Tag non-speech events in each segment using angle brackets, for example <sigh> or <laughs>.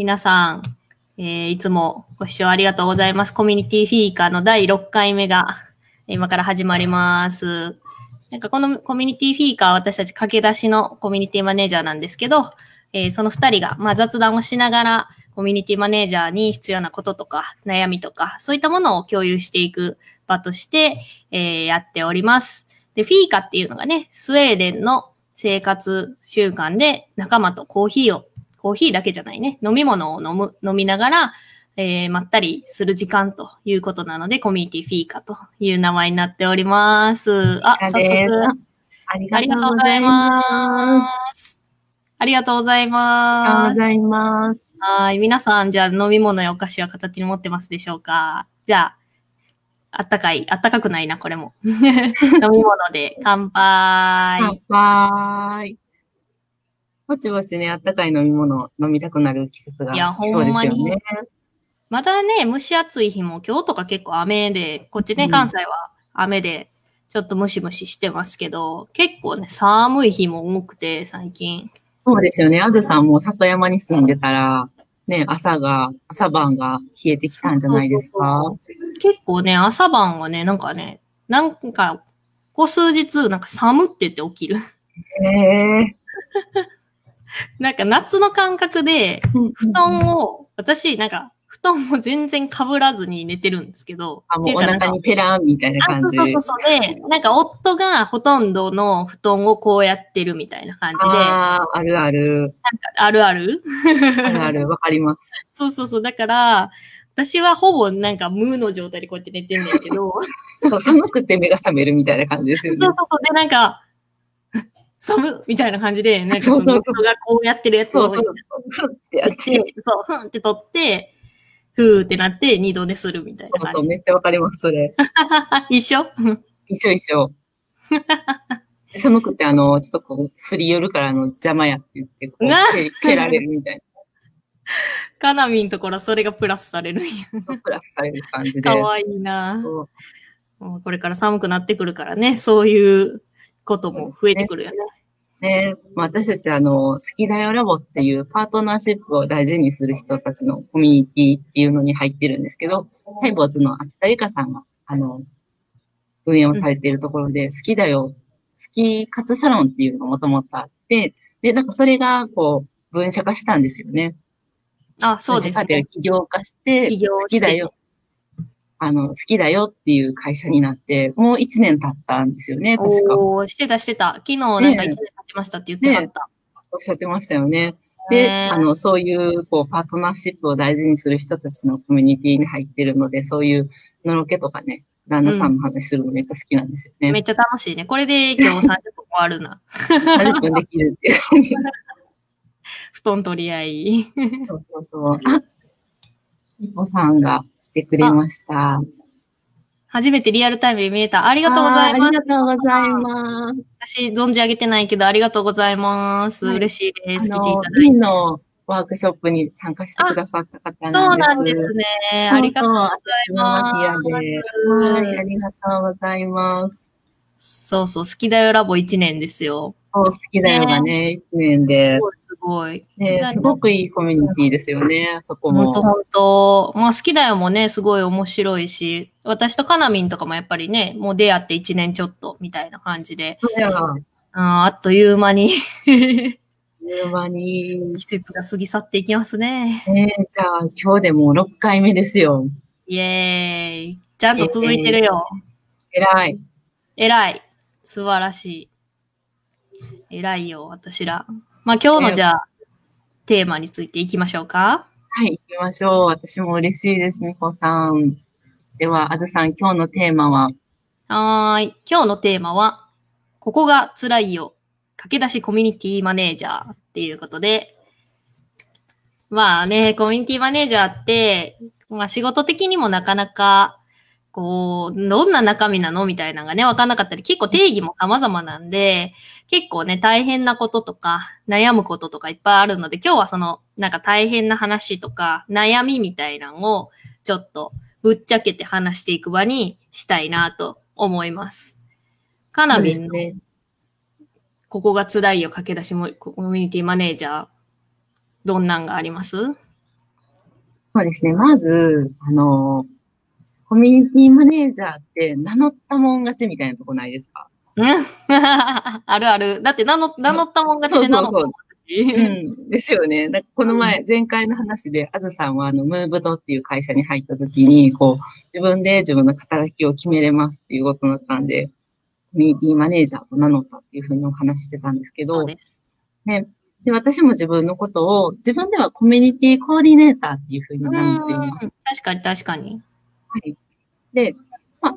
皆さん、えーいつもご視聴ありがとうございます。コミュニティフィーカーの第6回目が今から始まります。なんかこのコミュニティフィーカーは私たち駆け出しのコミュニティマネージャーなんですけど、えーその2人が、まあ、雑談をしながらコミュニティマネージャーに必要なこととか悩みとかそういったものを共有していく場として、えーやっております。で、フィーカっていうのがね、スウェーデンの生活習慣で仲間とコーヒーをコーヒーだけじゃないね。飲み物を飲む、飲みながら、えーまったりする時間ということなので、コミュニティフィーカという名前になっております。あ、早速。ありありがとうございます。ありがとうございありがとうます。ございます。はい。皆さん、じゃあ飲み物やお菓子は片手に持ってますでしょうか？じゃあ、あったかい、あったかくないな、これも。<laughs> 飲み物で乾杯。乾杯。ぼちぼちね、あったかい飲み物飲みたくなる季節が来そうですよね。まだね、蒸し暑い日も、今日とか結構雨で、こっちね、うん関西は雨で、ちょっとムシムシしてますけど、結構ね、寒い日も多くて、最近。そうですよね。あずさんも里山に住んでたら、ね、朝が、朝晩が冷えてきたんじゃないですか？そう結構ね、朝晩はね、なんかね、なんか、ここ数日、なんか寒って言って起きる。へえ。<laughs> なんか夏の感覚で、布団を、私、なんか、布団も全然被らずに寝てるんですけど、あ、もうお腹にペランみたいなあ、感じ。そうそうそうそう。で、なんか夫がほとんどの布団をこうやってるみたいな感じで、ああ、あるある。あるある？あるある。わかります。<laughs> そうそうそう。だから、私はほぼなんか無の状態でこうやって寝てんねんけど、<laughs> そう寒くて目が覚めるみたいな感じですよねそうそう。そう。で、なんか、寒っみたいな感じで、なんかそのそうそうそう夫がこうやってるやつをそうそう。ふってやって。そう、ふんって取って、ふーってなって二度寝するみたいなそうそう、感じ。めっちゃわかります、それ。<laughs> <laughs> 一緒？一緒一緒。<laughs> 寒くて、あの、ちょっとこう、すり寄るから、あの、邪魔やって言って、こう蹴蹴られるみたいカナミンところはそれがプラスされるんや。な、そうプラスされる感じで。かわいいなそうもうこれから寒くなってくるからね、そういうことも増えてくるよね。ね、まあ、私たち、あの、好きだよラボっていうパートナーシップを大事にする人たちのコミュニティっていうのに入ってるんですけど、サイボーズの厚田ゆかさんが、あの、運営をされているところで、好きだよ、好き活サロンっていうのがもともとあって、で、なんかそれが、こう、分社化したんですよね。あ、そうですね分社化っていう。起業化して好きだよ。あの、好きだよっていう会社になって、もう1年経ったんですよね、確か。おー、してたしてた。昨日なんか1年経ちましたって言ってはった。おっしゃってましたよね。で、ねあの、そういう、こう、パートナーシップを大事にする人たちのコミュニティに入ってるので、そういう、のろけとかね、旦那さんの話するのめっちゃ好きなんですよね。めっちゃ楽しいね。これで今日30分終わるな。30分できるっていう感じ。<laughs> 布団取り合い。<laughs> そうそうそう。あ、みぽさんが来てくれました。初めてリアルタイムで見えた。ありがとうございますあり。がとうございます。私、存じ上げてないけど、ありがとうございます。はい嬉しいです。来ていただ、いて。のワークショップに参加してくださった方そうなんです。なんですね。ありがとうございます。はい、ありがとうございます。そうそう、好きだよラボ1年ですよ。そう、好きだよがね、一年で。すごい。ね、すごくいいコミュニティですよね、そこも。ほんとほんと。まあ好きだよもね、すごい面白いし、私とカナミンとかもやっぱりね、もう出会って1年ちょっとみたいな感じで、あーあっという間にほんまに。季節が過ぎ去っていきますね。ね、じゃあ、今日でもう6回目ですよ。イエーイ。ちゃんと続いてるよ。偉い。偉い。素晴らしい。偉いよ、私ら。まあ今日のじゃあ、テーマについていきましょうか。はい、行きましょう。私も嬉しいです、みこさん。では、あずさん、今日のテーマは？はーい。今日のテーマは、ここが辛いよ。駆け出しコミュニティマネージャーっていうことで、まあね、コミュニティマネージャーって、まあ仕事的にもなかなか、こう、どんな中身なの？みたいなのがね、わかんなかったり、結構定義も様々なんで、結構ね、大変なこととか、悩むこととかいっぱいあるので、今日はその、なんか大変な話とか、悩みみたいなのを、ちょっと、ぶっちゃけて話していく場にしたいなと思います。カナビンの、ね。ここが辛いよ、駆け出しもコミュニティマネージャー、どんなんがあります？そうですね。まず、あの、コミュニティマネージャーって名乗ったもん勝ちみたいなとこないですか？う <laughs> んあるある。だって名乗名乗ったもん勝ちで名乗ったもん勝ち。うん。<laughs> ですよね。だこの前、前回の話で、あずさんは、あの、ムーブドっていう会社に入った時に、こう、自分で自分の肩書きを決めれますっていうことだったんで、コミュニティマネージャーと名乗ったっていうふうにお話ししてたんですけど、そうです。ね。で、私も自分のことを、自分ではコミュニティコーディネーターっていうふうに名乗っています。うん確かに確かに。はい。で、まあ、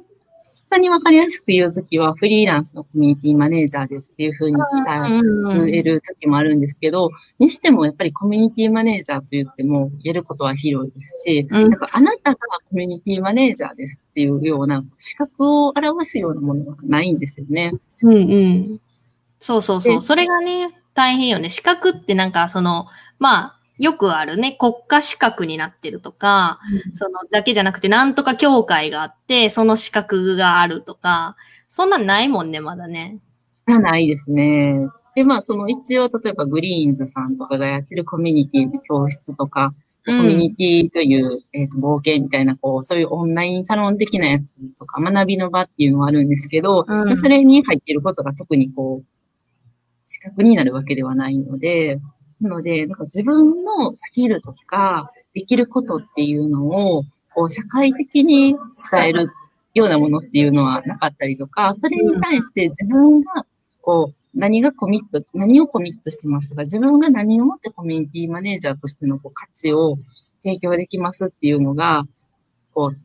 人に分かりやすく言うときは、フリーランスのコミュニティマネージャーですっていうふうに伝うんえるときもあるんですけど、にしてもやっぱりコミュニティマネージャーと言っても、やることは広いですし、うんなんかあなたがコミュニティマネージャーですっていうような資格を表すようなものはないんですよね。うんうん。そうそうそう。でそれがね、大変よね。資格ってなんかその、まあ、よくあるね、国家資格になってるとか、そのだけじゃなくて、なんとか協会があって、その資格があるとか、そんなんないもんね、まだね。がないですね。で、まあ、その一応、例えばグリーンズさんとかがやってるコミュニティの教室とか、うんコミュニティという、えーと冒険みたいな、こう、そういうオンラインサロン的なやつとか、学びの場っていうのはあるんですけど、うんそれに入っていることが特にこう、資格になるわけではないので、なので、なんか自分のスキルとか、できることっていうのを、こう、社会的に伝えるようなものっていうのはなかったりとか、それに対して自分が、こう、何がコミット、何をコミットしてますか、自分が何をもってコミュニティマネージャーとしてのこう価値を提供できますっていうのが、こう、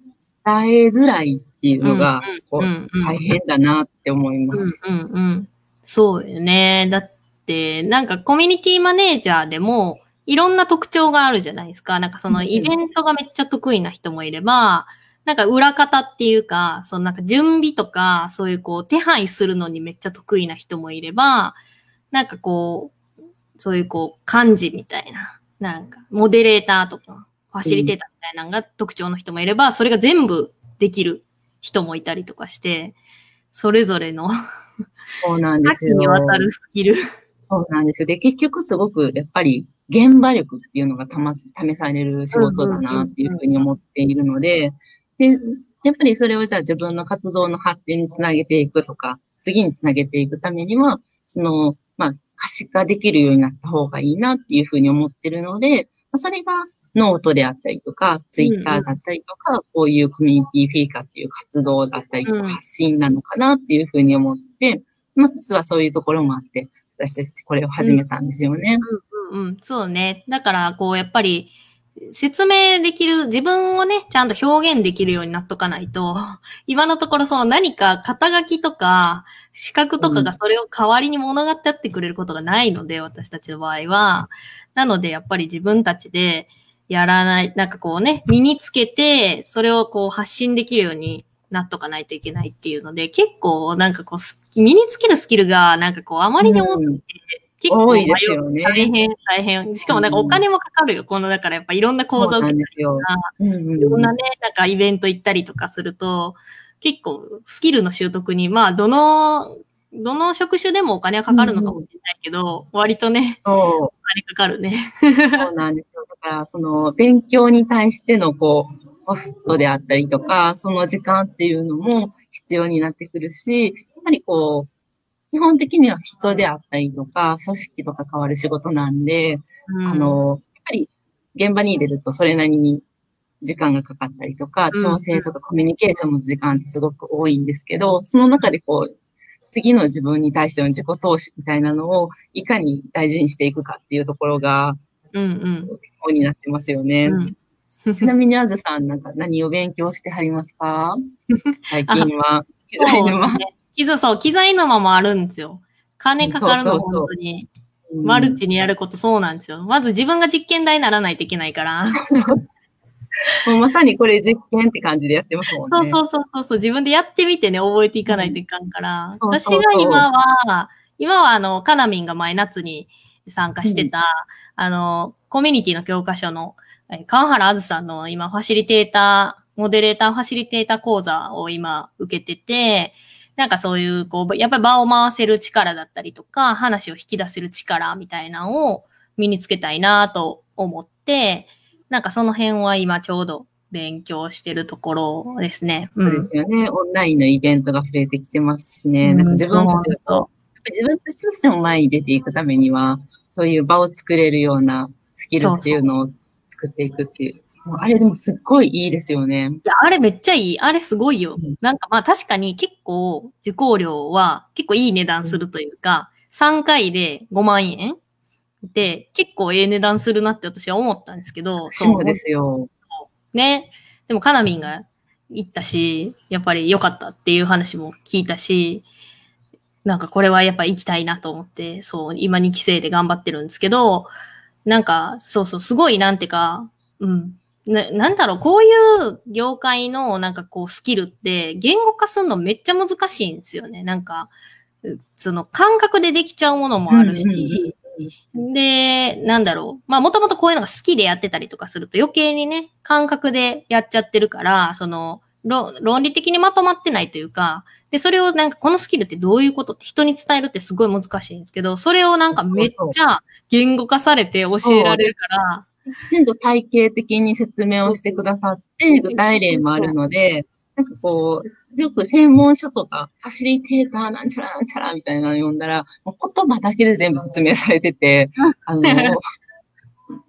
伝えづらいっていうのが、こう、うんうん大変だなって思います。うんうんうん。そうよね。だって、なんかコミュニティマネージャーでも、いろんな特徴があるじゃないですか。なんかそのうんイベントがめっちゃ得意な人もいれば、なんか裏方っていうか、そのなんか準備とか、そういうこう手配するのにめっちゃ得意な人もいれば、なんかこう、そういうこう幹事みたいな、なんかモデレーターとか、ファシリテーターみたいなのが特徴の人もいれば、それが全部できる人もいたりとかして、それぞれのそうなんで多岐すよ。<laughs> にわたるスキル。そうなんですよ。で、結局すごく、やっぱり、現場力っていうのがたま、試される仕事だなっていうふうに思っているので、で、やっぱりそれをじゃあ自分の活動の発展につなげていくとか、次につなげていくためには、その、まあ、可視化できるようになった方がいいなっていうふうに思ってるので、まあそれがノートであったりとか、ツイッターだったりとか、こういうコミュニティフィーカーっていう活動だったりとか、うん発信なのかなっていうふうに思って、まあ、実はそういうところもあって、私たちこれを始めたんですよね。うんうん、そうね。だから、こう、やっぱり、説明できる、自分をね、ちゃんと表現できるようになっとかないと、<laughs> 今のところその何か肩書きとか、資格とかがそれを代わりに物語ってくれることがないので、私たちの場合は。なので、やっぱり自分たちでやらない、なんかこうね、身につけて、それをこう発信できるようになっとかないといけないっていうので、結構なんかこうス、身につけるスキルがなんかこう、あまりに多すぎて、結構ね。大変、大変。しかもなんかお金もかかるよ。この、だからやっぱいろんな講座を受けたりとか、うんうんいろんなね、なんかイベント行ったりとかすると、結構スキルの習得に、まあ、どの、どの職種でもお金はかかるのかもしれないけど、割とね、そお金かかるね。う、そうなんですよ。だから、その、勉強に対しての、こう、コストであったりとか、その時間っていうのも必要になってくるし、ぱりこう、基本的には人であったりとか、組織と関わる仕事なんで、うんあ、の、やっぱり現場に出るとそれなりに時間がかかったりとか、うん調整とかコミュニケーションの時間ってすごく多いんですけど、その中でこう、次の自分に対しての自己投資みたいなのをいかに大事にしていくかっていうところが、うんうん。こになってますよね。うんちなみにあずさん、なんか何を勉強してはりますか？<laughs> 最近は。機材そう沼。ね。機材、そう、機材沼もあるんですよ。金かかるの、本当に。うんマルチにやることそうなんですよ。まず自分が実験台にならないといけないから。<laughs> もうまさにこれ実験って感じでやってますもんね。そうそうそうそうそう、自分でやってみてね、覚えていかないといかんから。私が今は、今はあの、カナミンが前夏に参加してた、あの、コミュニティの教科書の、え川原あずさんの今、ファシリテーター、モデレーターファシリテーター講座を今受けてて、なんかそういう、こう、やっぱり場を回せる力だったりとか、話を引き出せる力みたいなのを身につけたいなと思って、なんかその辺は今ちょうど勉強してるところですね。そうですよね。オンラインのイベントが増えてきてますしね。なんか自分たちと、やっぱり自分たちとしても前に出ていくためには、そういう場を作れるようなスキルっていうのを作っていくっていう。もうあれでもすっごいいいですよね。いや、あれめっちゃいい。あれすごいよ。うんなんかまあ確かに結構受講料は結構いい値段するというか、3回で5万円で結構ええ値段するなって私は思ったんですけど、そうですよ。ね。でも、カナミンが行ったし、やっぱり良かったっていう話も聞いたし、なんかこれはやっぱ行きたいなと思って、そう、今2期生で頑張ってるんですけど、なんか、そうそう、すごいなんてか、うん。ななんだろう、こういう業界のなんかこうスキルって言語化するのめっちゃ難しいんですよね。なんか、うその感覚でできちゃうものもあるし、うんうんうんで、なんだろう。まあ、もともとこういうのが好きでやってたりとかすると余計にね、感覚でやっちゃってるから、その、論論理的にまとまってないというか、で、それをなんかこのスキルってどういうことって人に伝えるってすごい難しいんですけど、それをなんかめっちゃ言語化されて教えられるから、きちんと体系的に説明をしてくださって、具体例もあるので、なんかこう、よく専門書とか、ファシリテーターなんちゃらなんちゃらみたいなの読んだら、もう言葉だけで全部説明されてて、あの、<laughs>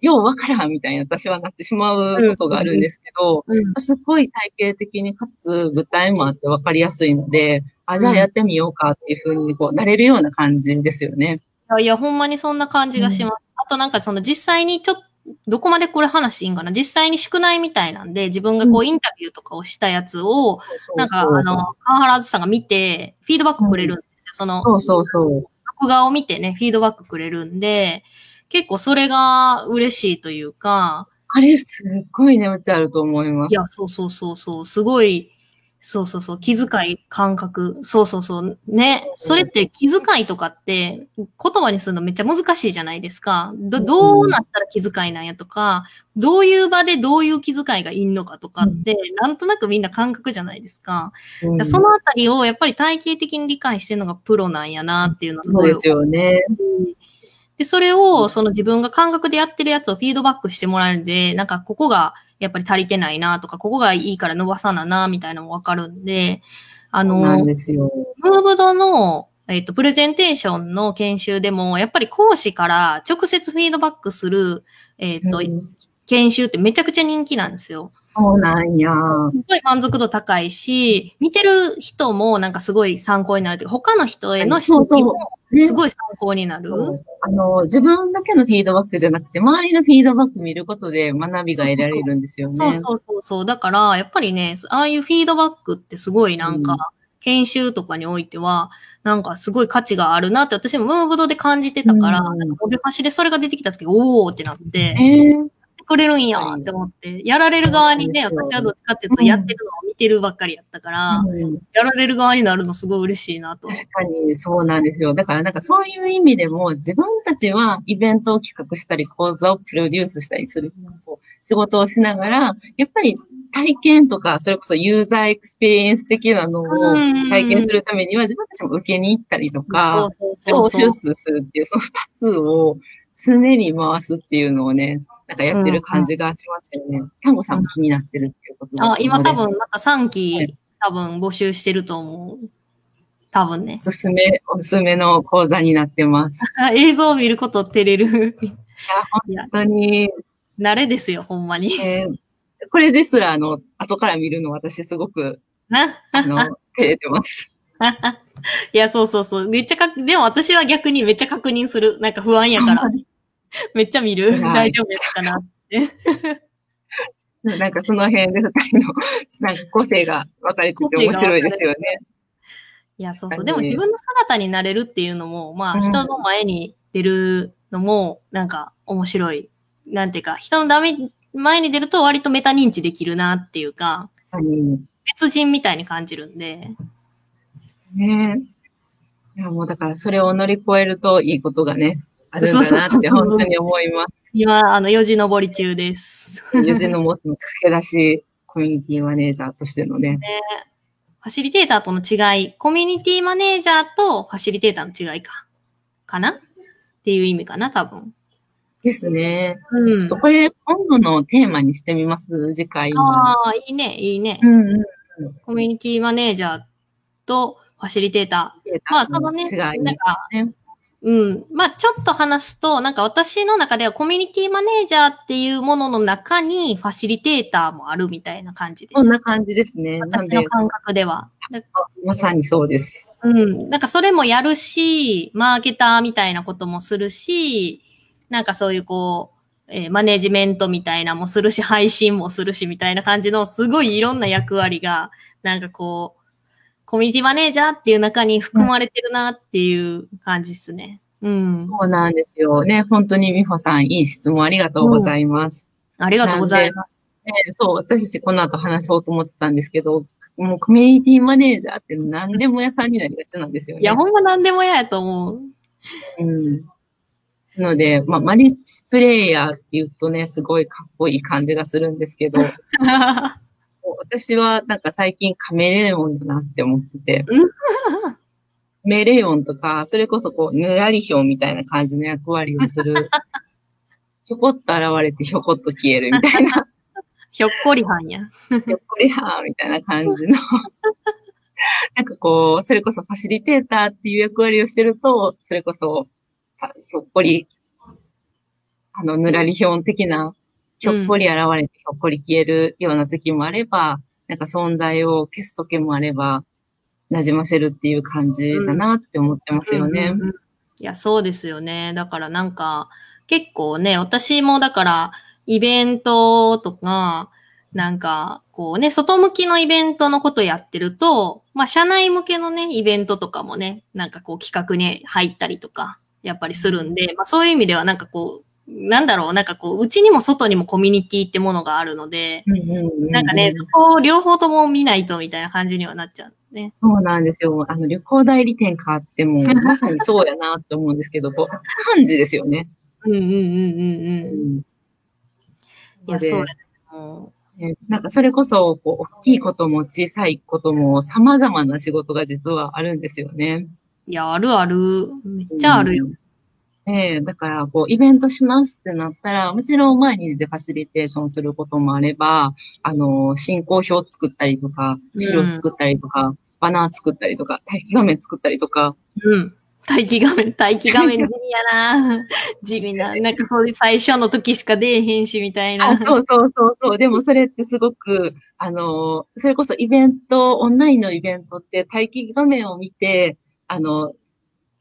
ようわからんみたいに私はなってしまうことがあるんですけど、うん。すっごい体系的にかつ具体もあってわかりやすいので、あ、じゃあやってみようかっていうふうにこう、なれるような感じですよね。いやいや、ほんまにそんな感じがします。あとなんかその実際にちょっと、どこまでこれ話いいんかな？実際に宿題みたいなんで、自分がこううインタビューとかをしたやつを、なんかあの、川原ずさんが見て、フィードバックくれるんですよ。その、そうそうそう。録画を見てね、フィードバックくれるんで、結構それが嬉しいというか、あれすっごい値打ちあると思います。いや、そうそうそうそう、すごい、そうそうそう、気遣い、感覚、そうそうそう、ね、それって気遣いとかって言葉にするのめっちゃ難しいじゃないですか。どどうなったら気遣いなんやとか、どういう場でどういう気遣いがいいのかとかって、なんとなくみんな感覚じゃないですか。うん。そのあたりをやっぱり体系的に理解してるのがプロなんやなっていうのはすごいそうですよね。で、それを、その自分が感覚でやってるやつをフィードバックしてもらえるんで、なんかここがやっぱり足りてないなとか、ここがいいから伸ばさなな、みたいなのもわかるんで、あの。ムーブドの、えっ、と、プレゼンテーションの研修でも、やっぱり講師から直接フィードバックする、えっ、と、うん研修ってめちゃくちゃ人気なんですよ。そうなんや。すごい満足度高いし、見てる人もなんかすごい参考になるというか、他の人への指そうそう摘もねすごい参考になる。そうあの、自分だけのフィードバックじゃなくて、周りのフィードバック見ることで学びが得られるんですよね。そうそうそうそう。だから、やっぱりね、ああいうフィードバックってすごいなんか、うん研修とかにおいては、なんかすごい価値があるなって私もムーブドで感じてたから、うんなんかモビファシでそれが出てきた時、おーってなって、えーくれるんやって思って、やられる側にね、私はどっちかっていうとやってるのを見てるばっかりやったから、うんやられる側になるのすごい嬉しいなと。確かにそうなんですよ。だからなんかそういう意味でも自分たちはイベントを企画したり講座をプロデュースしたりする仕事をしながら、やっぱり体験とか、それこそユーザーエクスペリエンス的なのをうん体験するためには自分たちも受けに行ったりとか、徴収するっていう、その二つを常に回すっていうのをね、なんかやってる感じがしますよね。看護さんも気になってるっていうことあ、今多分また3は期い、多分募集してると思う。多分ねお。すすめ、おすすめの講座になってます。<laughs> あ映像を見ること照れる。いや、本当に、慣れですよ、ほんまに。えーこれですら、あの、後から見るの私すごく、な。あの、<laughs> 照れてます。いや、そうそうそう。めっちゃかく、でも私は逆にめっちゃ確認する。なんか不安やから。<laughs> <laughs> めっちゃ見る。はい大丈夫ですかなって。<laughs> なんかその辺で二人の、<laughs> なんか個性が分かれてて面白いですよね。いや、そうそう。でも自分の姿になれるっていうのも、まあ、うん人の前に出るのも、なんか面白い。なんていうか、人のダメ、前に出ると割とメタ認知できるなっていうか。別人みたいに感じるんで。ねいや、もうだからそれを乗り越えるといいことがね、あるんだなって本当に思います。今、あの、4時登り中です。友人の持つ駆け出しコミュニティマネージャーとしてのね。ファシリテーターとの違い、コミュニティマネージャーとファシリテーターの違いか。かな？っていう意味かな、多分。ですね。うんちょっとこれ、今度のテーマにしてみます、次回の。ああ、いいね、いいね。うんうん。コミュニティマネージャーとファシリテーター。まあ、そのね、違いなんか、ねうん。まあ、ちょっと話すと、なんか私の中ではコミュニティマネージャーっていうものの中にファシリテーターもあるみたいな感じです。そんな感じですね。私の、感覚では。だまさにそうです。うん。なんかそれもやるし、マーケターみたいなこともするし、なんかそういうこう、えーマネジメントみたいなのもするし、配信もするしみたいな感じのすごいいろんな役割が、なんかこう、コミュニティマネージャーっていう中に含まれてるなっていう感じですね。うん。そうなんですよ。ね、本当に美穂さん、いい質問ありがとうございます。ありがとうございます。ね、そう、私たちこの後話そうと思ってたんですけど、もうコミュニティマネージャーって何でも屋さんになりがちなんですよね。いや、ほんま何でも嫌やと思う。うん。なので、まあ、マリッチプレイヤーって言うとね、すごいかっこいい感じがするんですけど、<laughs> 私はなんか最近カメレオンだなって思ってて、カ <laughs> メレオンとか、それこそこう、ぬらりひょうみたいな感じの役割をする。<laughs> ひょこっと現れてひょこっと消えるみたいな、<laughs> ひょっこりはんや。ひょっこりはーみたいな感じの。なんかこう、それこそファシリテーターっていう役割をしてると、それこそ、あひょっこり、あの、ぬらりひょん的な、ひょっこり現れてひょっこり消えるような時もあれば、なんか存在を消す時もあれば、馴染ませるっていう感じだなって思ってますよね。うんうんうんいや、そうですよね。だからなんか、結構ね、私もだから、イベントとか、なんか、こうね、外向きのイベントのことやってると、まあ、社内向けのね、イベントとかもね、なんかこう企画に入ったりとか、やっぱりするんで、まあ、そういう意味ではなんかこう、なんだろう、なんかこう、うちにも外にもコミュニティってものがあるので、うんうんうんうんなんかね、そこを両方とも見ないとみたいな感じにはなっちゃうね。そうなんですよ。あの、旅行代理店買っても、<laughs> まさにそうやなって思うんですけど、こう、漢字ですよね。うんうんうんうんうん。うんいや、そうだね。なんかそれこそ、こう、大きいことも小さいことも様々な仕事が実はあるんですよね。ういや、あるある。めっちゃあるよ。ねえだから、こう、イベントしますってなったら、もちろん前に出てファシリテーションすることもあれば、あの、進行表作ったりとか、資料作ったりとか、バナー作ったりとか、待機画面作ったりとか、うん。待機画面、待機画面地味やな。<laughs> 地味な。なんかそういう最初の時しか出えへんし、みたいな。あそうそうそうそう。でもそれってすごく、あの、それこそイベント、オンラインのイベントって待機画面を見て、あの、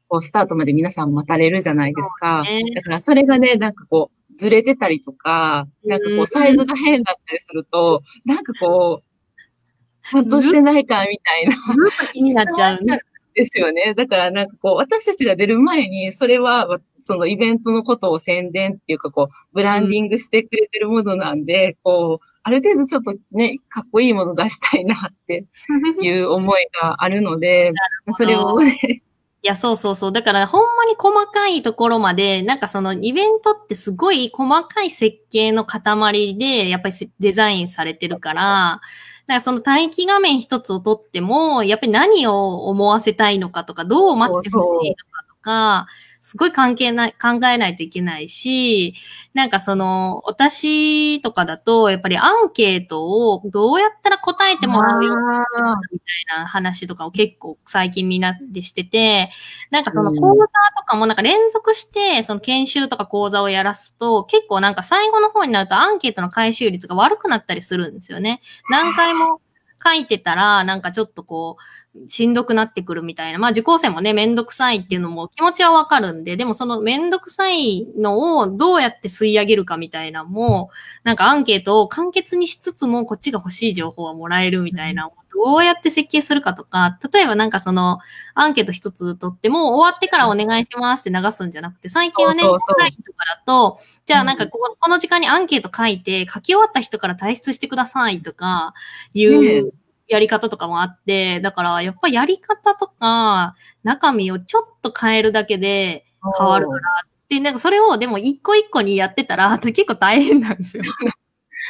こうスタートまで皆さん待たれるじゃないですか。ねだからそれがね、なんかこう、ずれてたりとか、なんかこうんう、サイズが変だったりすると、なんかこう、ちゃんとしてないかみたいな。気になっちゃうね。<laughs> ですよね。だからなんかこう、私たちが出る前に、それは、そのイベントのことを宣伝っていうか、こう、ブランディングしてくれてるものなんで、こう、ある程度ちょっとね、かっこいいもの出したいなっていう思いがあるので、<laughs> それをね、いや、そうそうそう。だから、ほんまに細かいところまで、なんかそのイベントってすごい細かい設計の塊で、やっぱりデザインされてるから、だからその待機画面一つをとっても、やっぱり何を思わせたいのかとか、どう待ってほしいのかか、すごい関係ない、考えないといけないし、なんかその、私とかだと、やっぱりアンケートをどうやったら答えてもらうようあみたいな話とかを結構最近みんなでしてて、なんかそのうん講座とかもなんか連続して、その研修とか講座をやらすと、結構なんか最後の方になるとアンケートの回収率が悪くなったりするんですよね。何回も書いてたら、なんかちょっとこう、しんどくなってくるみたいな。まあ受講生もね、めんどくさいっていうのも気持ちはわかるんで、でもそのめんどくさいのをどうやって吸い上げるかみたいなも、なんかアンケートを簡潔にしつつも、こっちが欲しい情報はもらえるみたいな、どうやって設計するかとか、例えばなんかその、アンケート一つ取っても、終わってからお願いしますって流すんじゃなくて、最近はね、そうそうそう。オンラインとかだと、じゃあなんかこここの時間にアンケート書いて、書き終わった人から退出してくださいとか、いねうやり方とかもあって、だからやっぱやり方とか、中身をちょっと変えるだけで変わるから、で、なんかそれをでも一個一個にやってたら、<laughs> 結構大変なんですよ。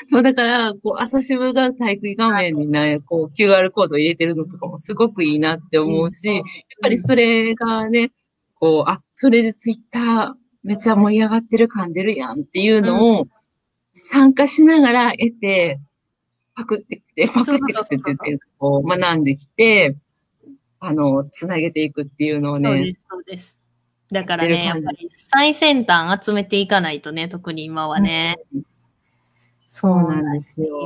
<laughs> そう、だから、こう、朝渋が待機画面にね、こう、QR コードを入れてるのとかもすごくいいなって思うし、やっぱりそれがね、こう、あ、それでツイッターめっちゃ盛り上がってる感出るやんっていうのを参加しながら得て、パクってきて、パクってきてってこう学んできて、あの、つなげていくっていうのをね、そうです、そうです。だからね、やっぱり最先端集めていかないとね、特に今はね。そうなんですよ。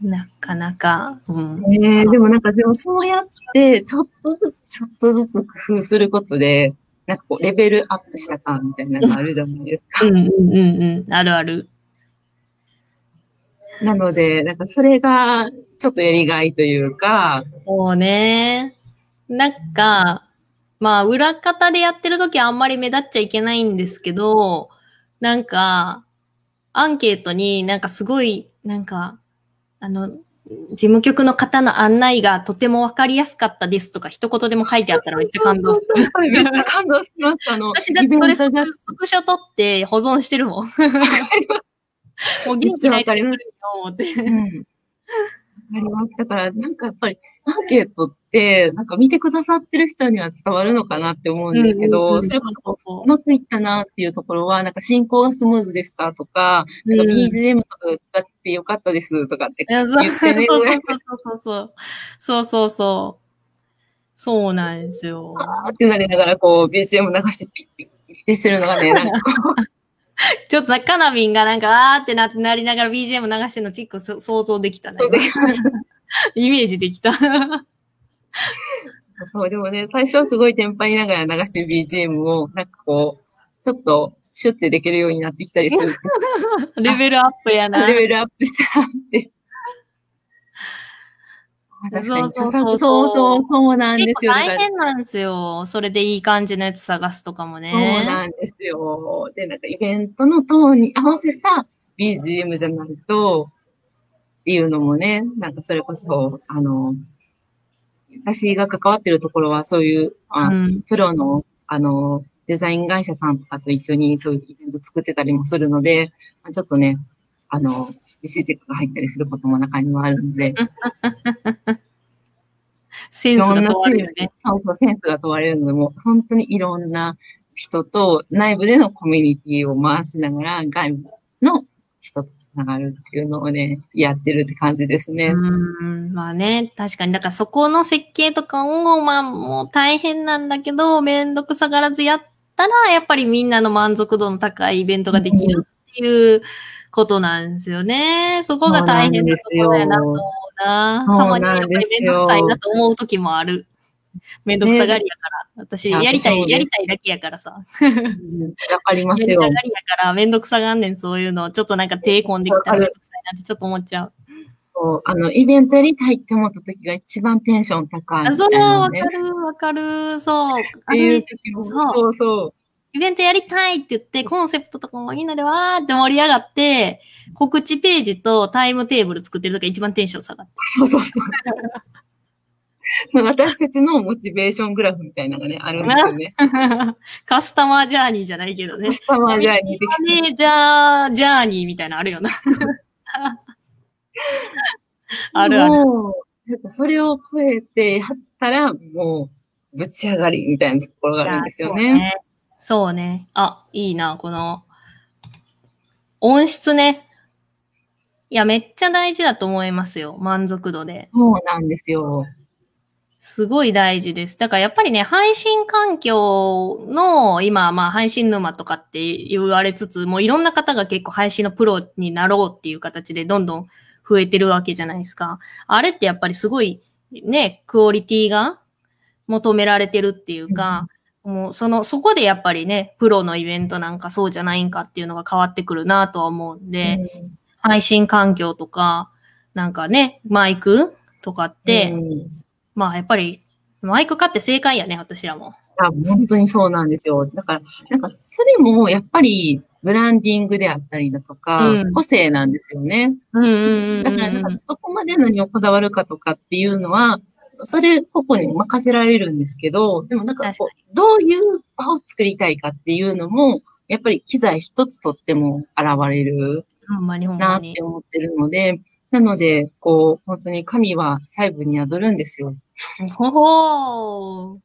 ーなかなか、うん。ねえでもなんかでもそうやって、ちょっとずつちょっとずつ工夫することで、なんかこう、レベルアップした感みたいなのがあるじゃないですか。うんうんうんうん。あるある。なので、なんかそれが、ちょっとやりがいというか、そうね。なんか、まあ、裏方でやってるときはあんまり目立っちゃいけないんですけど、なんか、アンケートになんかすごい、なんか、あの、事務局の方の案内がとてもわかりやすかったですとか一言でも書いてあったらめっちゃ感動する。めっちゃ感動します。あの、<laughs> 私だってそれスクショ撮って保存してるもん。もう元気ないからするよ、思って。うん。わかります。だから、なんかやっぱり、アンケートって、なんか見てくださってる人には伝わるのかなって思うんですけど、うんうんうんそれこそ、そううまくいったなっていうところは、なんか進行がスムーズでしたとか、なんかうん BGM とか使ってよかったですとかって言ってね、そうそうそうそう。そうそうそう。そうなんですよ。あーってなりながら、こう、BGM 流してピッピッピッってしてるのがね、<laughs> なんかこう、ちょっとさ、カナビンがなんか、あーってなってなりながら BGM 流してるのちっこそ想像できたねそう。できます。<laughs> イメージできた。<laughs> そう、でもね、最初はすごいテンパりながら流してる BGM を、なんかこう、ちょっと、シュッてできるようになってきたりする <laughs> レベルアップやな。レベルアップしたなって。そうそうそうそうそう、そうなんですよ。大変なんですよ。それでいい感じのやつ探すとかもそうね。なんですよ。で、なんかイベントのトーンに合わせた BGM じゃないと、いうのもね、なんかそれこそ、あの、私が関わってるところはそういう、あうん。プロの、あの、デザイン会社さんとかと一緒にそういうイベント作ってたりもするので、まあちょっとね、あの、指示チェックが入ったりすることも中にはあるので、<laughs> センスが問われるよね。そうそう、センスが問われるので、もう本当にいろんな人と内部でのコミュニティを回しながら、外部の人とつながるっていうのをね、やってるって感じですね。うん。まあね、確かに。だからそこの設計とかを、まあもう大変なんだけど、めんどくさがらずやったら、やっぱりみんなの満足度の高いイベントができるっていうことなんですよね。そこが大変なところやなと思うな。たまにやっぱりめんどくさいなと思う時もある。めんどくさがりやから。私、いややりたい、やりたいだけやからさ。うんわかりますよやりたが。りやから、めんどくさがんねん、そういうの。ちょっとなんか手込んできたらめんどくさいなってちょっと思っちゃう。そうあの、イベントやりたいって思った時が一番テンション高いあ、そう、わね。かる、わかる、そう。っあていうのね時も、そうそう。イベントやりたいって言って、コンセプトとかもみんなでわーって盛り上がって、告知ページとタイムテーブル作ってる時が一番テンション下がって。そうそうそう。<laughs> 私たちのモチベーショングラフみたいなのがね、あるんですよね。<laughs> カスタマージャーニーじゃないけどねカ。スタマージャーニー的マネージャージャーニーみたいなのあるよな。<laughs> あるある。それを超えてやったら、もう、ぶち上がりみたいなところがあるんですよね。そうね。そうね。あ、いいな、この、音質ね。いや、めっちゃ大事だと思いますよ。満足度で。そうなんですよ。すごい大事です。だからやっぱりね、配信環境の、今、まあ配信沼とかって言われつつ、もういろんな方が結構配信のプロになろうっていう形でどんどん増えてるわけじゃないですか。あれってやっぱりすごいね、クオリティが求められてるっていうか、もうその、そこでやっぱりね、プロのイベントなんかそうじゃないんかっていうのが変わってくるなとは思うんで、配信環境とか、なんかね、マイクとかって、うんまあやっぱり、マイク買って正解やね、私らも。あ本当にそうなんですよ。だから、なんかそれもやっぱりブランディングであったりだとか、うん個性なんですよね。うんうんうんうん。だから、なんかどこまで何をこだわるかとかっていうのは、それ個々に任せられるんですけど、でもなんかこう、どういう場を作りたいかっていうのも、やっぱり機材一つとっても現れるなって。思ってるので、なので、こう、本当に神は細部に宿るんですよ。ほほー。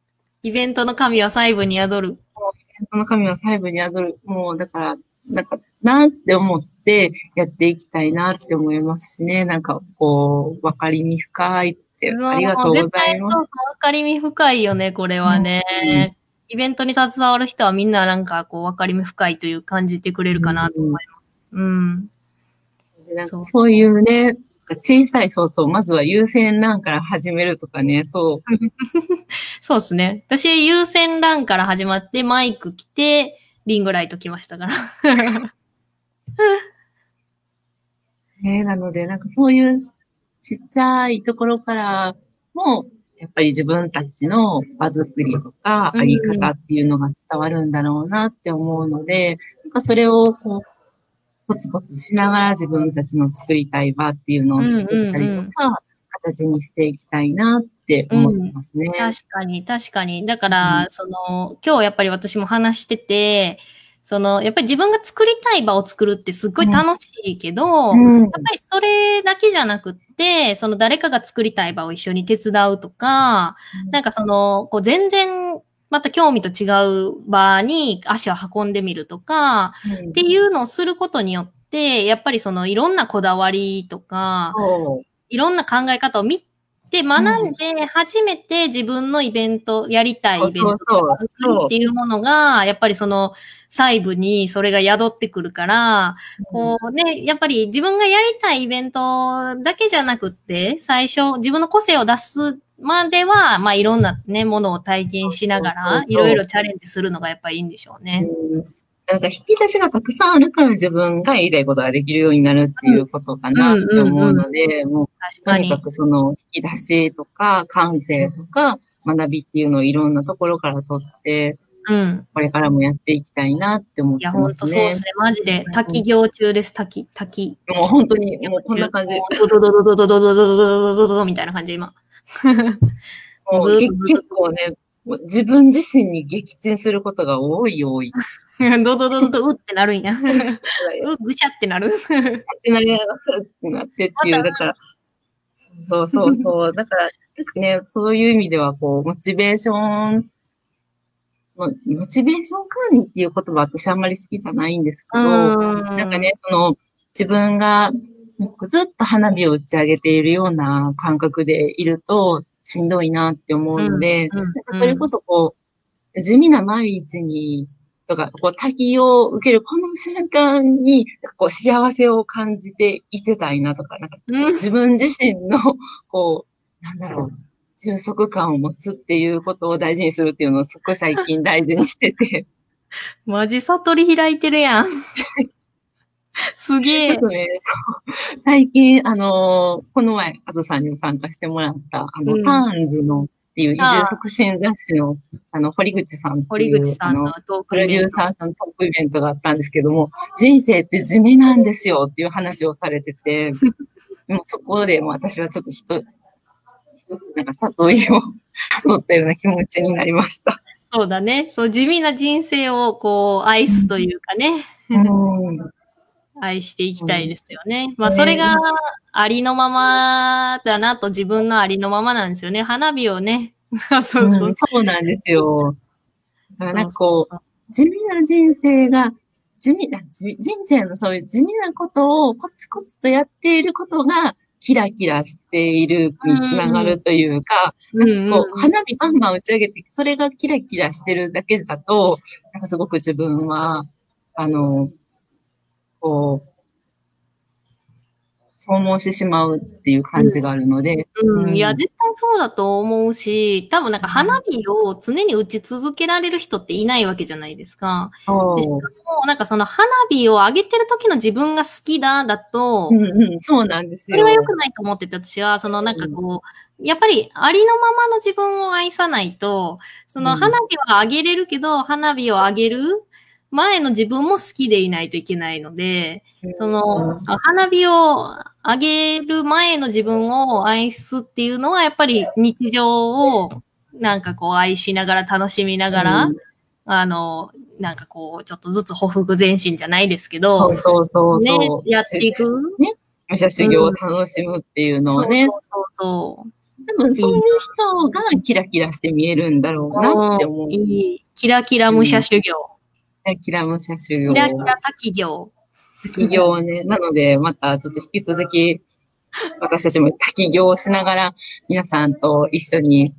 イベントの神は細部に宿る。ベントの神は細部に宿る。もう、だから、なんか、なんって思ってやっていきたいなって思いますしね。なんか、こう、わかりみ深いって、ありがとうござい絶対そうます。わかりみ深いよね、これはね。うんイベントに携わる人はみんななんかこう、わかりみ深いという感じてくれるかなと思います。うん。そうでなんかそういうね、小さい、そうそう、まずは優先欄から始めるとかね、そう。<laughs> そうですね。私、優先欄から始まって、マイク来て、リングライト来ましたから。<laughs> ね、なので、なんかそういうちっちゃいところからも、やっぱり自分たちの場作りとか、うんあり方っていうのが伝わるんだろうなって思うので、なんかそれをこう、コツコツしながら自分たちの作りたい場っていうのを作ったりとか、形にしていきたいなって思ってますね。確かに、確かに。だから、その、今日やっぱり私も話してて、その、やっぱり自分が作りたい場を作るってすっごい楽しいけど、うんやっぱりそれだけじゃなくって、その誰かが作りたい場を一緒に手伝うとか、なんかその、こう全然、また興味と違う場に足を運んでみるとか、うん。っていうのをすることによって、やっぱりそのいろんなこだわりとか、いろんな考え方を見て学んで、初めて自分のイベント、やりたいイベントそうそう。そう作りっていうものが、やっぱりその細部にそれが宿ってくるから、こうね、やっぱり自分がやりたいイベントだけじゃなくって、最初自分の個性を出すまでは、まあいろんなね、ものを体験しながらいろいろチャレンジするのがやっぱりいいんでしょうね。うんなんか引き出しがたくさんあるから自分が言いたいことができるようになるっていうことかなって思うので、もうとにか。くその引き出しとか感性とか学びっていうのをいろんなところから取って、うん。これからもやっていきたいなって思っいや、てますほんとそうでねす。ね。マジで、滝行中です、滝、滝。もう本当に、もうこんな感じ。ドドドドドドドドドドドドドドみたいな感じ、今。<laughs> 結構ね、自分自身に撃沈することが多い多い。<laughs> ドドドドド、うってなるんや。<laughs> う、ぐしゃってなる。ってなりながら、ってなってっていう、だから、そうそうそう、だから、ね、そういう意味では、こう、モチベーション、モチベーション管理っていう言葉私あんまり好きじゃないんですけど、ななんかね、その、自分がずっと花火を打ち上げているような感覚でいると、しんどいなって思うので、うんうんなんかそれこそこう、地味な毎日に、とか、こう、滝を受けるこの瞬間に、こう、幸せを感じていてたいなとか、なんかうん。自分自身の、こう、なんだろう、充足感を持つっていうことを大事にするっていうのをすっごい最近大事にしてて、<laughs> マジ悟り開いてるやん。<laughs> すげえね、<laughs> 最近、あのーこの前、あずさんにも参加してもらった、あの、うんターンズのっていう移住促進雑誌の、あの、堀口さん堀いう、口さんのあの、プロデトークイベント。ューサーさんのトークイベントがあったんですけども、人生って地味なんですよっていう話をされてて、<laughs> もうそこでもう私はちょっと一一つなんか悟りを <laughs> 取ったような気持ちになりました。そうだね。そう、地味な人生をこう、愛すというかね、うん愛していきたいですよね。まあ、それがありのままだなと自分のありのままなんですよね。花火をね。<laughs> そうそううんそうなんですよ。なんかこう、地味な人生が、地味な、じ人生のそういう地味なことをコツコツとやっていることが、キラキラしているにつながるというか、うんう、花火バンバン打ち上げて、それがキラキラしてるだけだと、なんかすごく自分は、あの、こう、消耗してしまうっていう感じがあるので、うん、いや、うん。絶対そうだと思うし、多分なんか花火を常に打ち続けられる人っていないわけじゃないですか。でしかも、なんかその花火を上げてる時の自分が好きだ、だと、うんうん、そうなんですよ。それは良くないと思ってて、私は、そのなんかこう、やっぱりありのままの自分を愛さないと、そのうん。花火は上げれるけど、花火を上げる前の自分も好きでいないといけないので、その、花火を上げる前の自分を愛すっていうのは、やっぱり日常をなんかこう愛しながら楽しみながら、うんあの、なんかこう、ちょっとずつほふく前進じゃないですけそど、うそうそうねそう。、やっていく。武者修行を楽しむっていうのはね、そうそうそう多分そういう人がキラキラして見えるそんだろうう。なって思う。いい。キラキラ武者修行。キラキラ武者修行。キラキラ滝行。滝行ね。<laughs> なので、またちょっと引き続き、私たちも滝行をしながら、皆さんと一緒に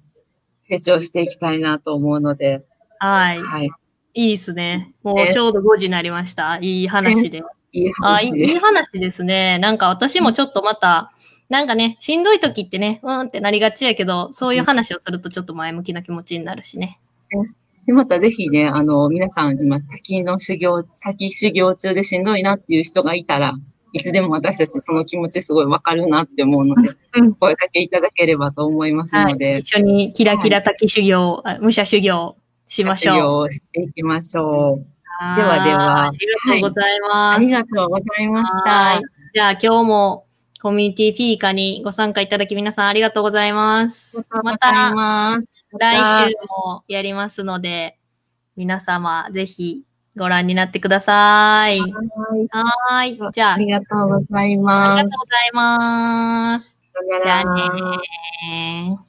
成長していきたいなと思うので、はい。はい。いいですね。もうねちょうど5時になりました。いい話で。いいあいいい話でい話ですね。なんか私もちょっとまた、なんかね、しんどい時ってね、うーんってなりがちやけど、そういう話をするとちょっと前向きな気持ちになるしね。で、またぜひね、あの、皆さん今、滝の修行、先修行中でしんどいなっていう人がいたら、いつでも私たちその気持ちすごいわかるなって思うので、うん声かけいただければと思いますはい。ので、一緒にキラキラ滝修行、あ武者修行しまし修ょう。行をしていきましょう。はではではありがとうございます。ありがとうございましはたい。じゃあ今日もコミュニティフィーカにご参加いただき皆さんありがとうございます。ままたたます。来週もやりますので、皆様ぜひご覧になってください。はいはーい。じゃあ、ありがとうございあります。がとうございます。じゃあねー。